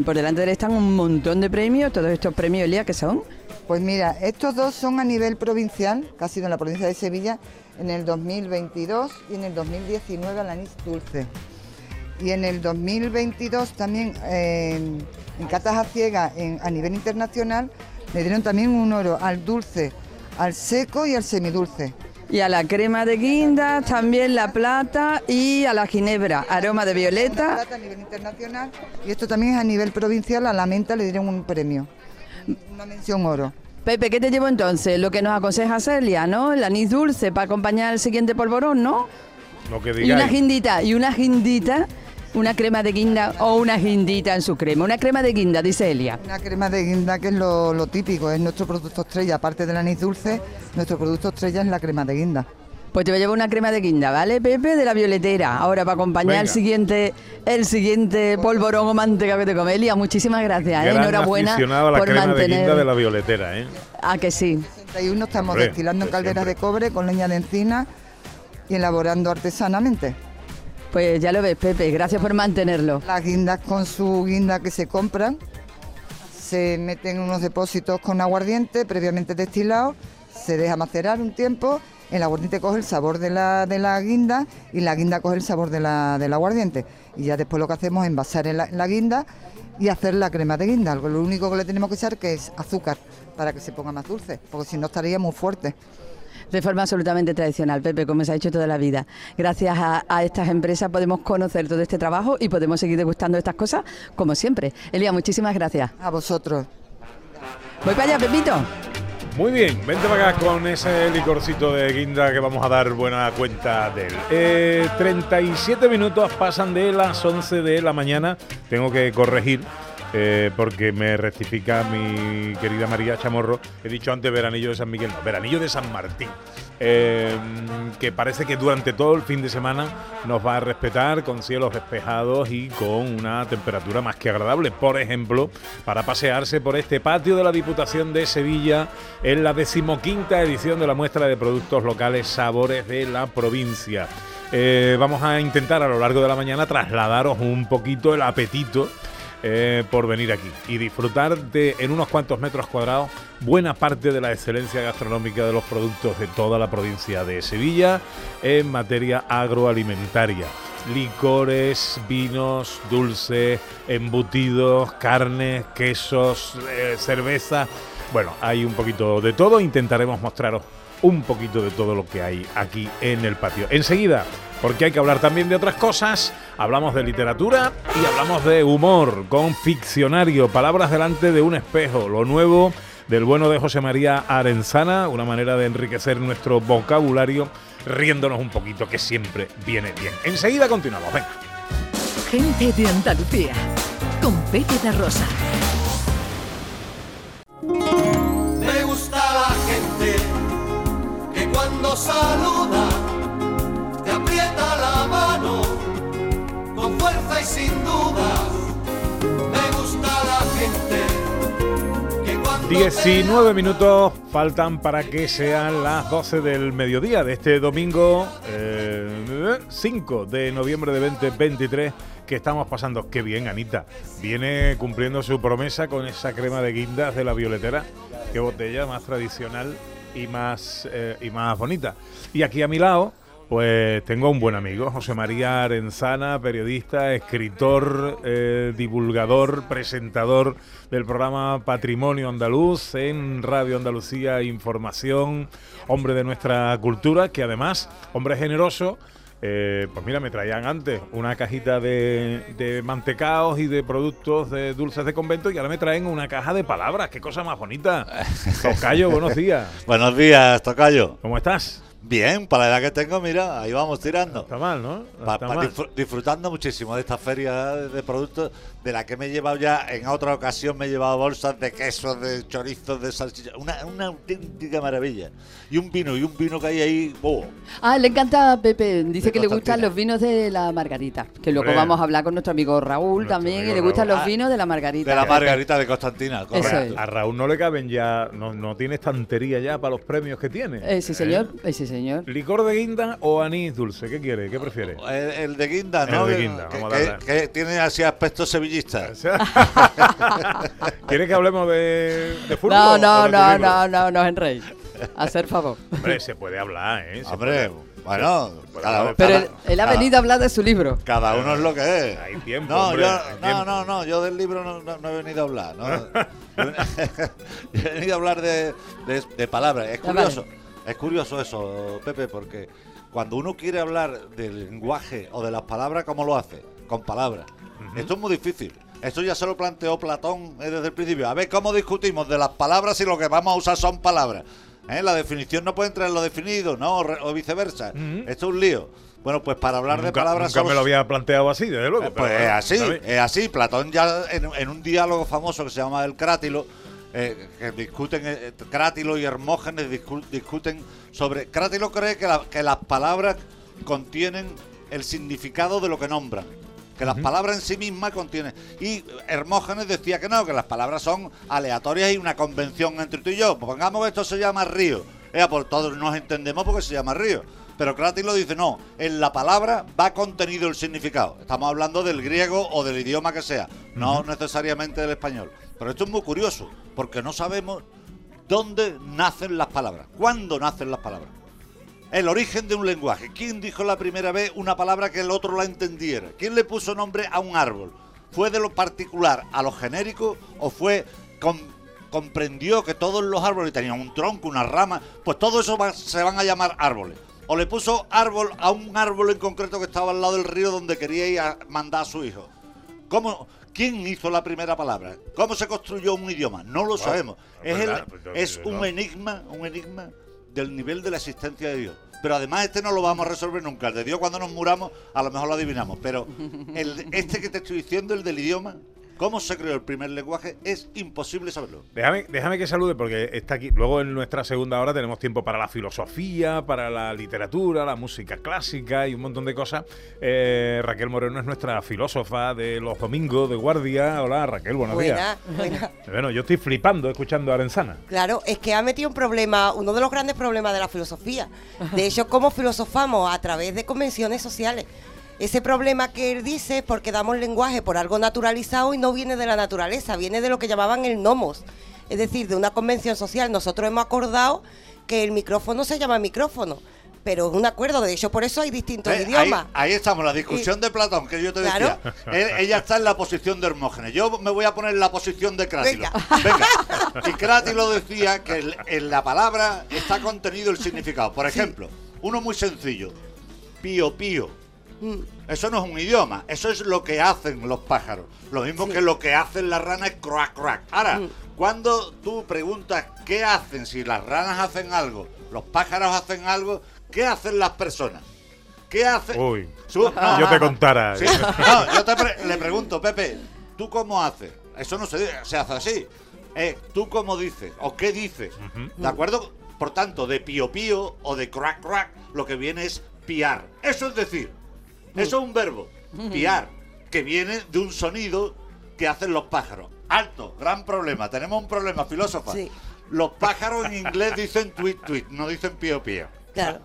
mm, por delante del stand un montón de premios, todos estos premios, Elia, ¿qué son? Pues mira, estos dos son a nivel provincial, sido en la provincia de Sevilla, en el 2022 y en el 2019 al anís dulce. Y en el 2022 también eh, en Catas a Ciegas en- a nivel internacional le dieron también un oro al dulce, al seco y al semidulce. Y a la crema de guinda, también la plata y a la ginebra, aroma de violeta. Plata a nivel internacional y esto también es a nivel provincial, a la menta le dieron un premio, una mención oro. Pepe, ¿qué te llevo entonces? Lo que nos aconseja Celia, ¿no? El anís dulce para acompañar el siguiente polvorón, ¿no? Lo que Y una guindita, y una guindita, una crema de guinda o una guindita en su crema. Una crema de guinda, dice Elia. Una crema de guinda que es lo, lo típico, es nuestro producto estrella, aparte del anís dulce, nuestro producto estrella es la crema de guinda. Pues te voy a llevar una crema de guinda, ¿vale, Pepe? De la violetera. Ahora para acompañar el Venga. siguiente, el siguiente polvorón o manteca que te come. Elia, muchísimas gracias. ¿eh? Gran Enhorabuena aficionado a la por crema de mantener. guinda de la violetera, ¿eh? Ah, que sí. 61 estamos Hombre, destilando en de calderas siempre. de cobre con leña de encina y elaborando artesanamente. Pues ya lo ves, Pepe. Gracias por mantenerlo. Las guindas con su guinda que se compran se meten en unos depósitos con aguardiente previamente destilado, se deja macerar un tiempo, el aguardiente coge el sabor de la, de la guinda y la guinda coge el sabor de la, del aguardiente. Y ya después lo que hacemos es envasar en la, la guinda y hacer la crema de guinda. Lo único que le tenemos que echar que es azúcar para que se ponga más dulce, porque si no estaría muy fuerte. De forma absolutamente tradicional, Pepe, como se ha hecho toda la vida. Gracias a, a estas empresas podemos conocer todo este trabajo y podemos seguir degustando estas cosas como siempre. Elia, muchísimas gracias. A vosotros. Voy para allá, Pepito. Muy bien, vente para acá con ese licorcito de guinda que vamos a dar buena cuenta de él. Eh, 37 minutos pasan de las 11 de la mañana. Tengo que corregir eh, porque me rectifica mi querida María Chamorro. He dicho antes veranillo de San Miguel, no, veranillo de San Martín. Eh, que parece que durante todo el fin de semana nos va a respetar con cielos despejados y con una temperatura más que agradable. Por ejemplo, para pasearse por este patio de la Diputación de Sevilla en la decimoquinta edición de la muestra de productos locales Sabores de la provincia. Eh, vamos a intentar a lo largo de la mañana trasladaros un poquito el apetito eh, por venir aquí y disfrutar de en unos cuantos metros cuadrados buena parte de la excelencia gastronómica de los productos de toda la provincia de Sevilla en materia agroalimentaria. Licores, vinos, dulces, embutidos, carnes, quesos, eh, cerveza. Bueno, hay un poquito de todo. Intentaremos mostraros un poquito de todo lo que hay aquí en el patio. Enseguida, porque hay que hablar también de otras cosas, hablamos de literatura y hablamos de humor con ficcionario, palabras delante de un espejo, lo nuevo del bueno de José María Arenzana, una manera de enriquecer nuestro vocabulario riéndonos un poquito, que siempre viene bien. Enseguida continuamos, venga. Gente de Andalucía, con Pepe da Rosa. 19 minutos faltan para que sean las 12 del mediodía de este domingo eh, 5 de noviembre de 2023 que estamos pasando. Qué bien, Anita. Viene cumpliendo su promesa con esa crema de guindas de la violetera. Qué botella más tradicional y más, eh, y más bonita. Y aquí a mi lado, pues tengo un buen amigo, José María Arenzana, periodista, escritor, eh, divulgador, presentador del programa Patrimonio Andaluz en Radio Andalucía Información, hombre de nuestra cultura, que además, hombre generoso, eh, pues mira, me traían antes una cajita de, de mantecaos y de productos de dulces de convento y ahora me traen una caja de palabras. Qué cosa más bonita. Tocayo, buenos días. Buenos días, Tocayo. ¿Cómo estás? Bien, para la edad que tengo, mira, ahí vamos tirando. Está mal, ¿no? Pa- Está pa- mal. disfr- disfrutando muchísimo de esta feria de productos, de la que me he llevado ya, en otra ocasión me he llevado bolsas de quesos, de chorizos, de salchicha, una, una auténtica maravilla. Y un vino, y un vino que hay ahí, ¡oh! Ah, le encanta a Pepe. Dice De que le gustan los vinos de la Margarita. Que luego Hombre. vamos a hablar con nuestro amigo Raúl también. amigo Y le gustan Raúl. los vinos de la Margarita. De la Margarita de Constantina, correcto. es. A Raúl no le caben ya, no, no tiene estantería ya para los premios que tiene. Eh, sí, señor. Eh, sí, señor. ¿Licor de guinda o anís dulce? ¿Qué quiere? ¿Qué prefiere? El, el de Guinda, ¿no? El de Que- Guinda, vamos a darle. que tiene así aspecto sevillista. ¿Quiere que hablemos de, de fútbol? No, no, no, no, no, no, Enrey. Hacer favor. Hombre, se puede hablar, ¿eh? Se Hombre, puede- bueno, cada- Pero él, él ha venido a hablar de su libro. Cada uno es lo que es. Hay tiempo, No, hombre, yo, hay no, tiempo. no, no, yo del libro no, no- no he venido a hablar. ¿no? Yo he venido a hablar de, de- de palabras. Es Ah, curioso, es curioso eso, Pepe, porque cuando uno quiere hablar del lenguaje o de las palabras, ¿cómo lo hace? Con palabras. Esto es muy difícil. Esto ya se lo planteó Platón eh, desde el principio. A ver cómo discutimos de las palabras si lo que vamos a usar son palabras. ¿Eh? La definición no puede entrar en lo definido, ¿no? O viceversa. Esto es un lío. Bueno, pues para hablar de palabras nunca me solo- lo había planteado así, desde luego. eh, pero Pues es así, es así. Platón ya en, en un diálogo famoso que se llama El Crátilo, eh, que discuten, eh, Crátilo y Hermógenes discu- discuten sobre... Crátilo cree que, la- que las palabras contienen el significado de lo que nombran. Que las palabras en sí mismas contienen. Y Hermógenes decía que no, que las palabras son aleatorias y una convención entre tú y yo. Pues pongamos que esto se llama río. Eh, por todos nos entendemos porque se llama río. Pero Crátilo dice, no, en la palabra va contenido el significado. Estamos hablando del griego o del idioma que sea, no necesariamente del español. Pero esto es muy curioso, porque no sabemos dónde nacen las palabras, cuándo nacen las palabras. El origen de un lenguaje. ¿Quién dijo la primera vez una palabra que el otro la entendiera? ¿Quién le puso nombre a un árbol? ¿Fue de lo particular a lo genérico o fue com- comprendió que todos los árboles tenían un tronco, una rama? Pues todo eso se van a llamar árboles. O le puso árbol a un árbol en concreto que estaba al lado del río donde quería ir a mandar a su hijo. ¿Cómo, ¿Quién hizo la primera palabra? ¿Cómo se construyó un idioma? No lo Wow, sabemos. es el- pues, es no. un enigma, un enigma del nivel de la existencia de Dios. Pero además este no lo vamos a resolver nunca. El de Dios cuando nos muramos a lo mejor lo adivinamos. Pero el, este que te estoy diciendo, el del idioma, cómo se creó el primer lenguaje, es imposible saberlo. Déjame, déjame que salude porque está aquí. Luego en nuestra segunda hora tenemos tiempo para la filosofía, para la literatura, la música clásica y un montón de cosas. Eh, Raquel Moreno es nuestra filósofa de los domingos de guardia. Hola Raquel, buenos Buena, días. buena. Bueno, yo estoy flipando escuchando a Arenzana. Claro, es que ha metido un problema, uno de los grandes problemas de la filosofía. De hecho, cómo filosofamos a través de convenciones sociales. Ese problema que él dice es porque damos lenguaje por algo naturalizado y no viene de la naturaleza, viene de lo que llamaban el nomos. Es decir, de una convención social. Nosotros hemos acordado que el micrófono se llama micrófono, pero es un acuerdo. De hecho, por eso hay distintos Eh, idiomas. ahí estamos, la discusión de Platón, que yo te Claro. decía. Él- ella está en la posición de Hermógenes. Yo me voy a poner en la posición de Crátilo. Venga. Y Crátilo decía que el- en la palabra está contenido el significado. Por ejemplo, uno muy sencillo. Pío, pío. Mm. Eso no es un idioma, eso es lo que hacen los pájaros. Lo mismo que lo que hacen las ranas es crack, crack. Ahora, Mm. cuando tú preguntas qué hacen, si las ranas hacen algo, los pájaros hacen algo, ¿qué hacen las personas? ¿Qué hacen? Uy, Su- no. yo te contara. Sí, no, yo te pre- le pregunto, Pepe, ¿tú cómo haces? Eso no se, se hace así. Eh, ¿Tú cómo dices? ¿O qué dices? ¿De acuerdo? Por tanto, de pío pío o de crack crack, lo que viene es piar. Eso es decir, eso es un verbo, piar. que viene de un sonido que hacen los pájaros. Alto, gran problema. Tenemos un problema, filósofa. Sí. Los pájaros en inglés dicen tweet, tweet, no dicen pío, pío. Claro.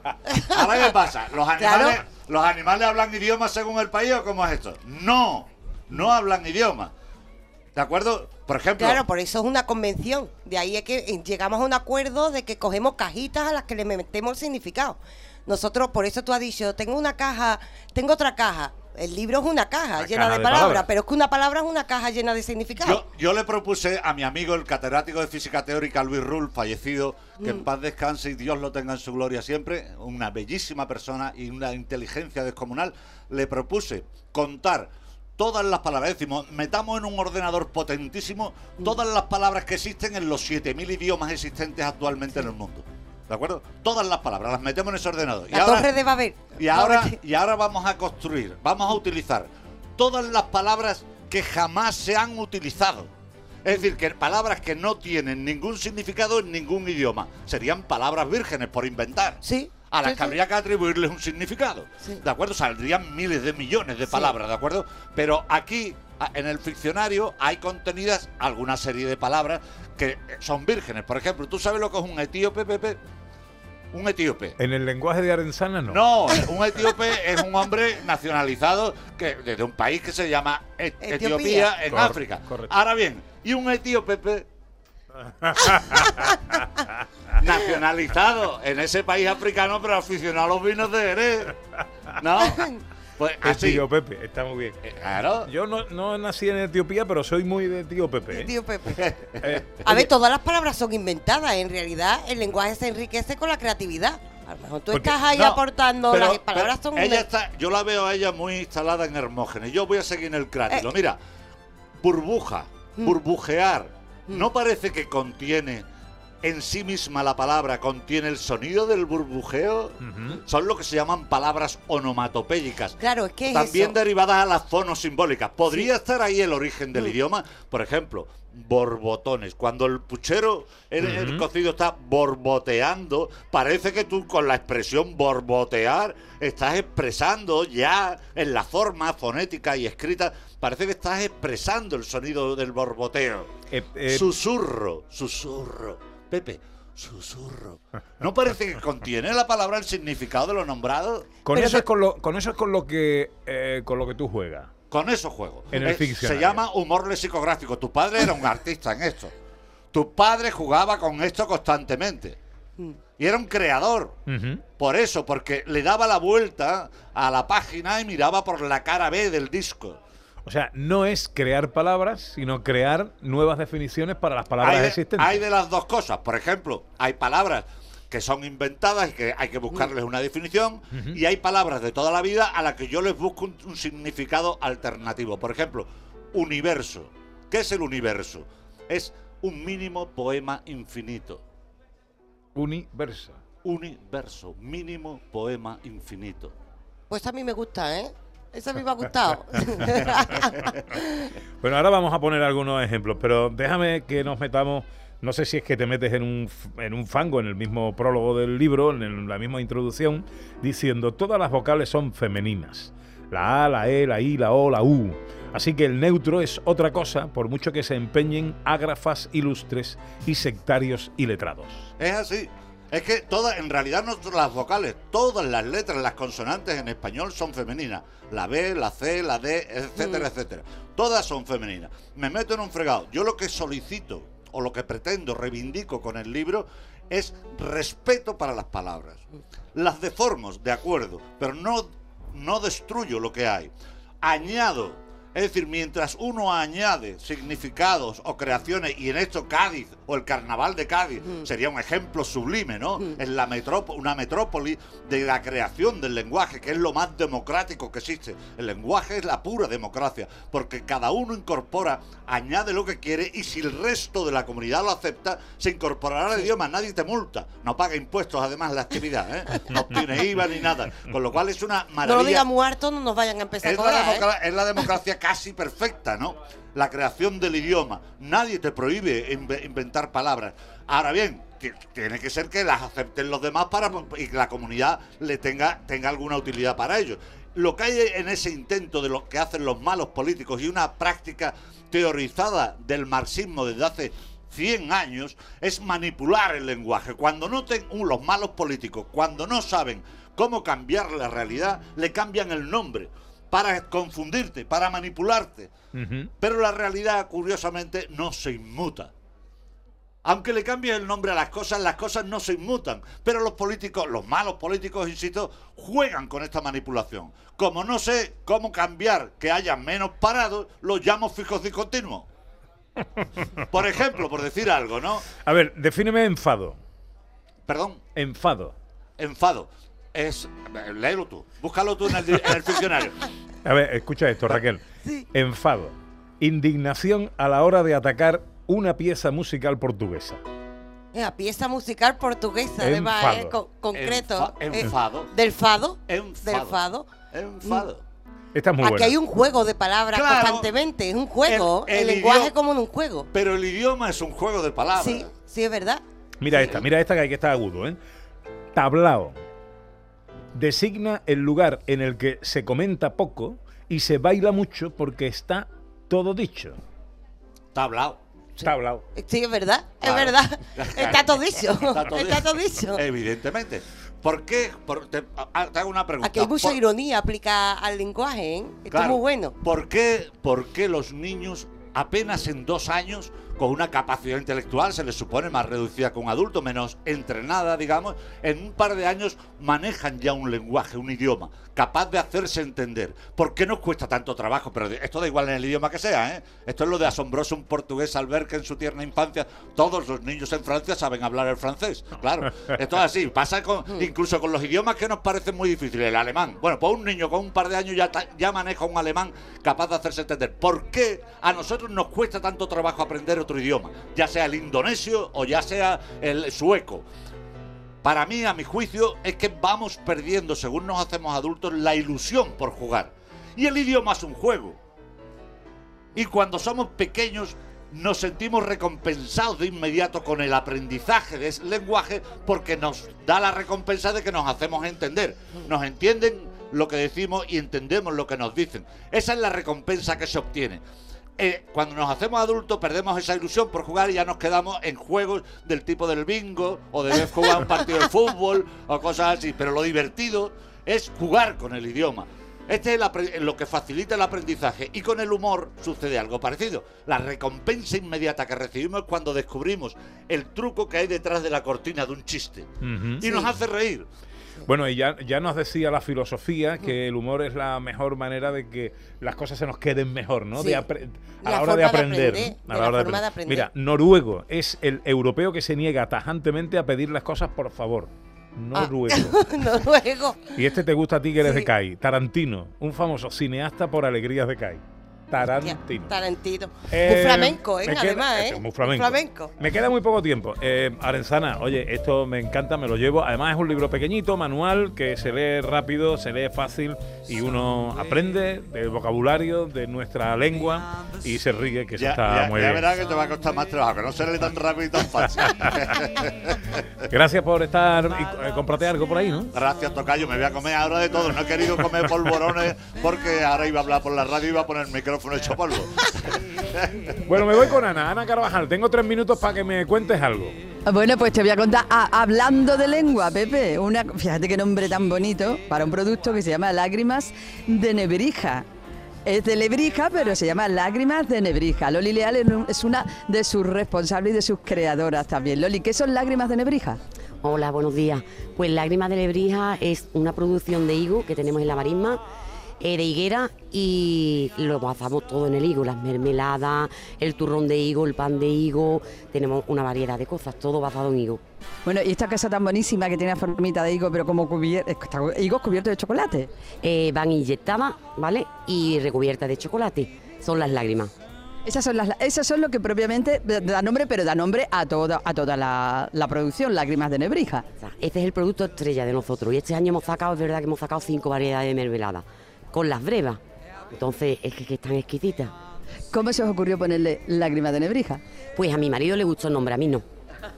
Ahora, ¿qué pasa? ¿Los animales, Claro. ¿Los animales hablan idiomas según el país o cómo es esto? No, no hablan idioma. ¿De acuerdo? Por ejemplo, Claro, por eso es una convención. De ahí es que llegamos a un acuerdo de que cogemos cajitas a las que le metemos el significado. Nosotros, por eso tú has dicho, tengo una caja, tengo otra caja. El libro es una caja Una llena caja de, de palabras, palabras. pero es que una palabra es una caja llena de significado. Yo, yo le propuse a mi amigo, el catedrático de física teórica Luis Rull, fallecido, que en Mm. paz descanse y Dios lo tenga en su gloria siempre, una bellísima persona y una inteligencia descomunal, le propuse contar todas las palabras, decir, metamos en un ordenador potentísimo Mm. todas las palabras que existen en los 7.000 idiomas existentes actualmente en el mundo. ¿De acuerdo? Todas las palabras, las metemos en ese ordenador. La torre de Babel. Y ahora, y ahora vamos a construir, vamos a utilizar todas las palabras que jamás se han utilizado. Es decir, que palabras que no tienen ningún significado en ningún idioma. Serían palabras vírgenes por inventar. Sí. A las sí, que sí. habría que atribuirles un significado. Sí. ¿De acuerdo? Saldrían miles de millones de palabras, ¿de acuerdo? Pero aquí, en el ficcionario, hay contenidas alguna serie de palabras que son vírgenes. Por ejemplo, ¿tú sabes lo que es un etíope, Pepe? Un etíope. En el lenguaje de Arenzana no. No, un etíope es un hombre nacionalizado que desde un país que se llama Et- Etiopía. Etiopía en África. correcto. Ahora bien, y un etíope pe- nacionalizado en ese país africano, pero aficionado a los vinos de Jerez. ¿No? Pues El tío Pepe, está muy bien. Claro. Yo no, no nací en Etiopía, pero soy muy de tío Pepe. ¿eh? Tío Pepe. Eh, A ver, todas las palabras son inventadas. En realidad, el lenguaje se enriquece con la creatividad. A lo mejor tú Porque- estás ahí no, aportando, pero- las palabras son... ella está, yo la veo a ella muy instalada en Hermógenes. Yo voy a seguir en el crátilo. Eh. Mira, burbuja, Mm. burbujear. ¿No parece que contiene en sí misma la palabra, contiene el sonido del burbujeo? Son lo que se llaman palabras onomatopéyicas. Claro, es que es También eso. derivadas a las fonosimbólicas. ¿Podría estar ahí el origen del idioma? Por ejemplo, borbotones. Cuando el puchero, el, el cocido está borboteando, parece que tú con la expresión borbotear estás expresando ya en la forma fonética y escrita, parece que estás expresando el sonido del borboteo. Eh, eh, Susurro, susurro. Pepe, susurro. ¿No parece que contiene la palabra el significado de lo nombrado? con, pero eso te- es con, lo, con eso es con lo que eh, con lo que tú juegas. Con eso juego. En el Eh, se llama humor lexicográfico. Tu padre era un artista en esto. Tu padre jugaba con esto constantemente. Y era un creador. Por eso, porque le daba la vuelta a la página y miraba por la cara B del disco. O sea, no es crear palabras, sino crear nuevas definiciones para las palabras hay, de, existentes. hay de las dos cosas. Por ejemplo, hay palabras que son inventadas y que hay que buscarles una definición. Y hay palabras de toda la vida a las que yo les busco un, un significado alternativo. Por ejemplo, universo. ¿Qué es el universo? Es un mínimo poema infinito. Universo. Universo, mínimo poema infinito. Pues a mí me gusta, ¿eh? Eso a mí me ha gustado. Bueno, ahora vamos a poner algunos ejemplos, pero déjame que nos metamos. No sé si es que te metes en un, en un fango en el mismo prólogo del libro, en el- la misma introducción, diciendo todas las vocales son femeninas. La A, la E, la I, la O, la U. Así que el neutro es otra cosa, por mucho que se empeñen ágrafas ilustres y sectarios y letrados. Es así. Es que todas, en realidad, no las vocales, todas las letras, las consonantes en español son femeninas. La B, la C, la D, etcétera, etcétera. Todas son femeninas. Me meto en un fregado. Yo lo que solicito, o lo que pretendo, reivindico con el libro, es respeto para las palabras. Las deformo, de acuerdo, pero no, no destruyo lo que hay. Añado es decir, mientras uno añade significados o creaciones, y en esto Cádiz o el carnaval de Cádiz sería un ejemplo sublime, ¿no? En la metrópoli, una metrópoli de la creación del lenguaje, que es lo más democrático que existe. El lenguaje es la pura democracia, porque cada uno incorpora, añade lo que quiere, y si el resto de la comunidad lo acepta, se incorporará al idioma. Nadie te multa, no paga impuestos además la actividad, ¿eh? No obtiene IVA ni nada. Con lo cual es una no maravilla. lo digas muerto, no nos vayan a empezar Es a la, ¿eh? es la democracia casi perfecta, ¿no? La creación del idioma. Nadie te prohíbe inve- inventar palabras. Ahora bien, ti- tiene que ser que las acepten los demás para y que la comunidad le tenga, tenga alguna utilidad para ellos. lo que hay en ese intento de lo que hacen los malos políticos y una práctica teorizada del marxismo desde hace 100 años es manipular el lenguaje. Cuando noten uh, los malos políticos, cuando no saben cómo cambiar la realidad, le cambian el nombre para confundirte, para manipularte. Pero la realidad, curiosamente, no se inmuta. Aunque le cambies el nombre a las cosas, las cosas no se inmutan. Pero los políticos, los malos políticos, insisto, juegan con esta manipulación. Como no sé cómo cambiar que haya menos parados, los llamo fijos discontinuos. Por ejemplo, por decir algo, ¿no? A ver, defíneme enfado. Perdón. Enfado. Enfado. Es. Léelo tú. Búscalo tú en el, en el diccionario. A ver, escucha esto, Raquel. Enfado. Indignación a la hora de atacar una pieza musical portuguesa. La pieza musical portuguesa, además, Enfado. ¿eh? Con- concreto. Enfa- Eh, enfado. ¿Del fado? Enfado. Del fado. Enfado. Esta es muy Aquí buena. hay un juego de palabras Claro. constantemente. Es un juego. El- El, el lenguaje idioma- como en un juego. Pero el idioma es un juego de palabras. Sí, sí, es verdad. Mira esta, mira esta que hay que estar agudo, ¿eh? Tablao. Designa el lugar en el que se comenta poco y se baila mucho porque está todo dicho. Tablao. Tablao. Sí, es verdad. Claro. Es verdad. Está todo dicho. Está todo Está todo dicho. Evidentemente. ¿Por qué? Por- te, te hago una pregunta. Aquí hay mucha ¿Por- ironía aplicada al lenguaje, ¿eh? Esto Claro. es muy bueno. ¿Por qué, ¿Por qué los niños apenas en dos años, con una capacidad intelectual, se les supone más reducida que un adulto, menos entrenada, digamos, en un par de años manejan ya un lenguaje, un idioma, capaz de hacerse entender? ¿Por qué nos cuesta tanto trabajo? Pero esto da igual en el idioma que sea, ¿eh? Esto es lo de asombroso un portugués al ver que en su tierna infancia todos los niños en Francia saben hablar el francés. Claro, esto es así. Pasa con, incluso con los idiomas que nos parecen muy difíciles, el alemán. Bueno, pues un niño con un par de años ya, ya maneja un alemán capaz de hacerse entender. ¿Por qué a nosotros nos cuesta tanto trabajo aprender otro idioma? Ya sea el indonesio o ya sea el sueco. Para mí, a mi juicio, es que vamos perdiendo, según nos hacemos adultos, la ilusión por jugar. Y el idioma es un juego. Y cuando somos pequeños nos sentimos recompensados de inmediato con el aprendizaje de ese lenguaje porque nos da la recompensa de que nos hacemos entender. Nos entienden lo que decimos y entendemos lo que nos dicen. Esa es la recompensa que se obtiene. Eh, cuando nos hacemos adultos perdemos esa ilusión por jugar y ya nos quedamos en juegos del tipo del bingo o de jugar un partido de fútbol o cosas así. Pero lo divertido es jugar con el idioma. Este es lo que facilita el aprendizaje y con el humor sucede algo parecido. La recompensa inmediata que recibimos es cuando descubrimos el truco que hay detrás de la cortina de un chiste y nos hace reír. Bueno, y ya, ya nos decía la filosofía que el humor es la mejor manera de que las cosas se nos queden mejor, ¿no? Sí. De a La la, hora de aprender. la hora forma de aprender. Mira, noruego es el europeo que se niega tajantemente a pedir las cosas por favor. Ah. Noruego. Noruego. Y este te gusta a ti que eres Sí. de CAI. Tarantino, un famoso cineasta por alegrías de CAI. Tarantino. Tarantino. Eh, muy flamenco, ¿eh? queda- Además, ¿eh? es muy flamenco. Me queda muy poco tiempo. Eh, Arenzana, oye, esto me encanta, me lo llevo. Además es un libro pequeñito, manual, que se lee rápido, se lee fácil y uno aprende del vocabulario de nuestra lengua y se ríe, que eso Ya, está ya- muy ya bien. verás que te va a costar más trabajo, que no se lee tan rápido y tan fácil. Gracias por estar y eh, cómprate algo por ahí, ¿no? Gracias, Tocayo. Me voy a comer ahora de todo. No he querido comer polvorones porque ahora iba a hablar por la radio y iba a poner el micrófono hecho polvo. Bueno, me voy con Ana. Ana Carvajal, tengo tres minutos para que me cuentes algo. Bueno, pues te voy a contar, ah, hablando de lengua, Pepe, una, fíjate qué nombre tan bonito para un producto que se llama Lágrimas de Nebrija. Es de Lebrija, pero se llama Lágrimas de Nebrija. Loli Leal es un- es una de sus responsables y de sus creadoras también. Loli, ¿qué son Lágrimas de Nebrija? Hola, buenos días. Pues Lágrimas de Lebrija es una producción de higo que tenemos en la marisma, de higuera, y lo basamos todo en el higo, las mermeladas, el turrón de higo, el pan de higo, tenemos una variedad de cosas, todo basado en higo. Bueno, y esta casa tan buenísima que tiene formita de higo, pero como cubierta, higos cubiertos de chocolate. Eh, van inyectadas, ¿vale? Y recubiertas de chocolate, son las lágrimas. Esas son, las, esas son lo que propiamente da nombre, pero da nombre a toda, a toda la, la producción, Lágrimas de Nebrija. Este es el producto estrella de nosotros y este año hemos sacado, es verdad que hemos sacado cinco variedades de mermelada, con las brevas. Entonces, es que, que están exquisitas. ¿Cómo se os ocurrió ponerle Lágrimas de Nebrija? Pues a mi marido le gustó el nombre, a mí no.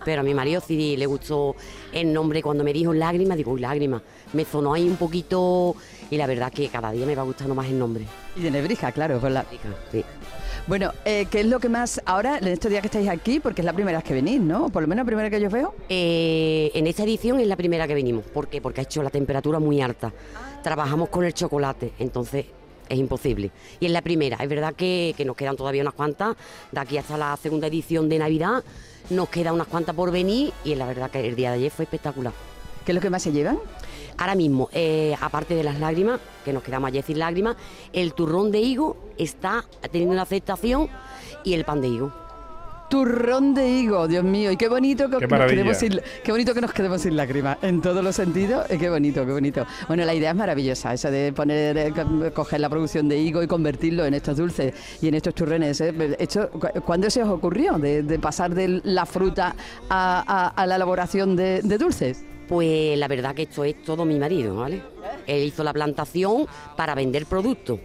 Pero a mi marido sí le gustó el nombre cuando me dijo lágrima, digo, uy, lágrima. Me sonó ahí un poquito y la verdad que cada día me va gustando más el nombre. Y de Nebrija, claro, por la... Sí. Bueno, eh, ¿qué es lo que más ahora, en estos días que estáis aquí, porque es la primera vez que venís, ¿no? Por lo menos la primera que yo veo. Eh, en esta edición es la primera que venimos. ¿Por qué? Porque ha hecho la temperatura muy alta. Trabajamos con el chocolate, entonces es imposible. Y es la primera. Es verdad que, que nos quedan todavía unas cuantas. De aquí hasta la segunda edición de Navidad nos quedan unas cuantas por venir y es la verdad que el día de ayer fue espectacular. ¿Qué es lo que más se llevan? Ahora mismo, eh, aparte de las lágrimas, que nos quedamos ayer sin lágrimas, el turrón de higo está teniendo una aceptación y el pan de higo. Turrón de higo, Dios mío, y qué bonito que, Qué nos quedemos sin, qué bonito que nos quedemos sin lágrimas, en todos los sentidos, y qué bonito, qué bonito. Bueno, la idea es maravillosa, esa de poner, eh, co- coger la producción de higo y convertirlo en estos dulces y en estos turrones. ¿eh? Esto, ¿Cuándo se os ocurrió de, de pasar de la fruta a, a- a la elaboración de, de dulces? Pues la verdad que esto es todo mi marido, ¿vale? Él hizo la plantación para vender productos.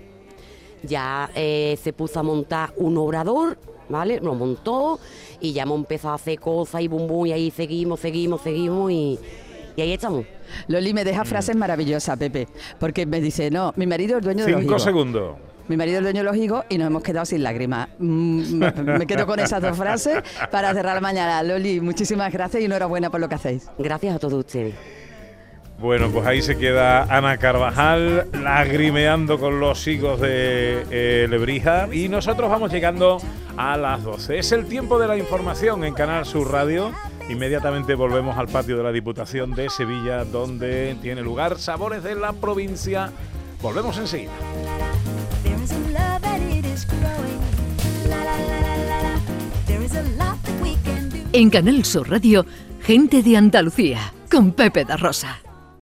Ya eh, se puso a montar un obrador, ¿vale? Lo montó y ya hemos empezado a hacer cosas y bum bum y ahí seguimos, seguimos, seguimos y, y ahí estamos. Loli me deja frases maravillosas, Pepe, porque me dice, no, mi marido es dueño de los Cinco higos. segundos. Mi marido es dueño de los higos y nos hemos quedado sin lágrimas. Mm, Me, me quedo con esas dos frases para cerrar mañana. Loli, muchísimas gracias y enhorabuena por lo que hacéis. Gracias a todos ustedes. Bueno, pues ahí se queda Ana Carvajal lagrimeando con los higos de eh, Lebrija y nosotros vamos llegando a las 12. Es el tiempo de la información en Canal Sur Radio. Inmediatamente volvemos al patio de la Diputación de Sevilla donde tiene lugar Sabores de la Provincia. Volvemos enseguida. En Canal Sur Radio, gente de Andalucía, con Pepe da Rosa.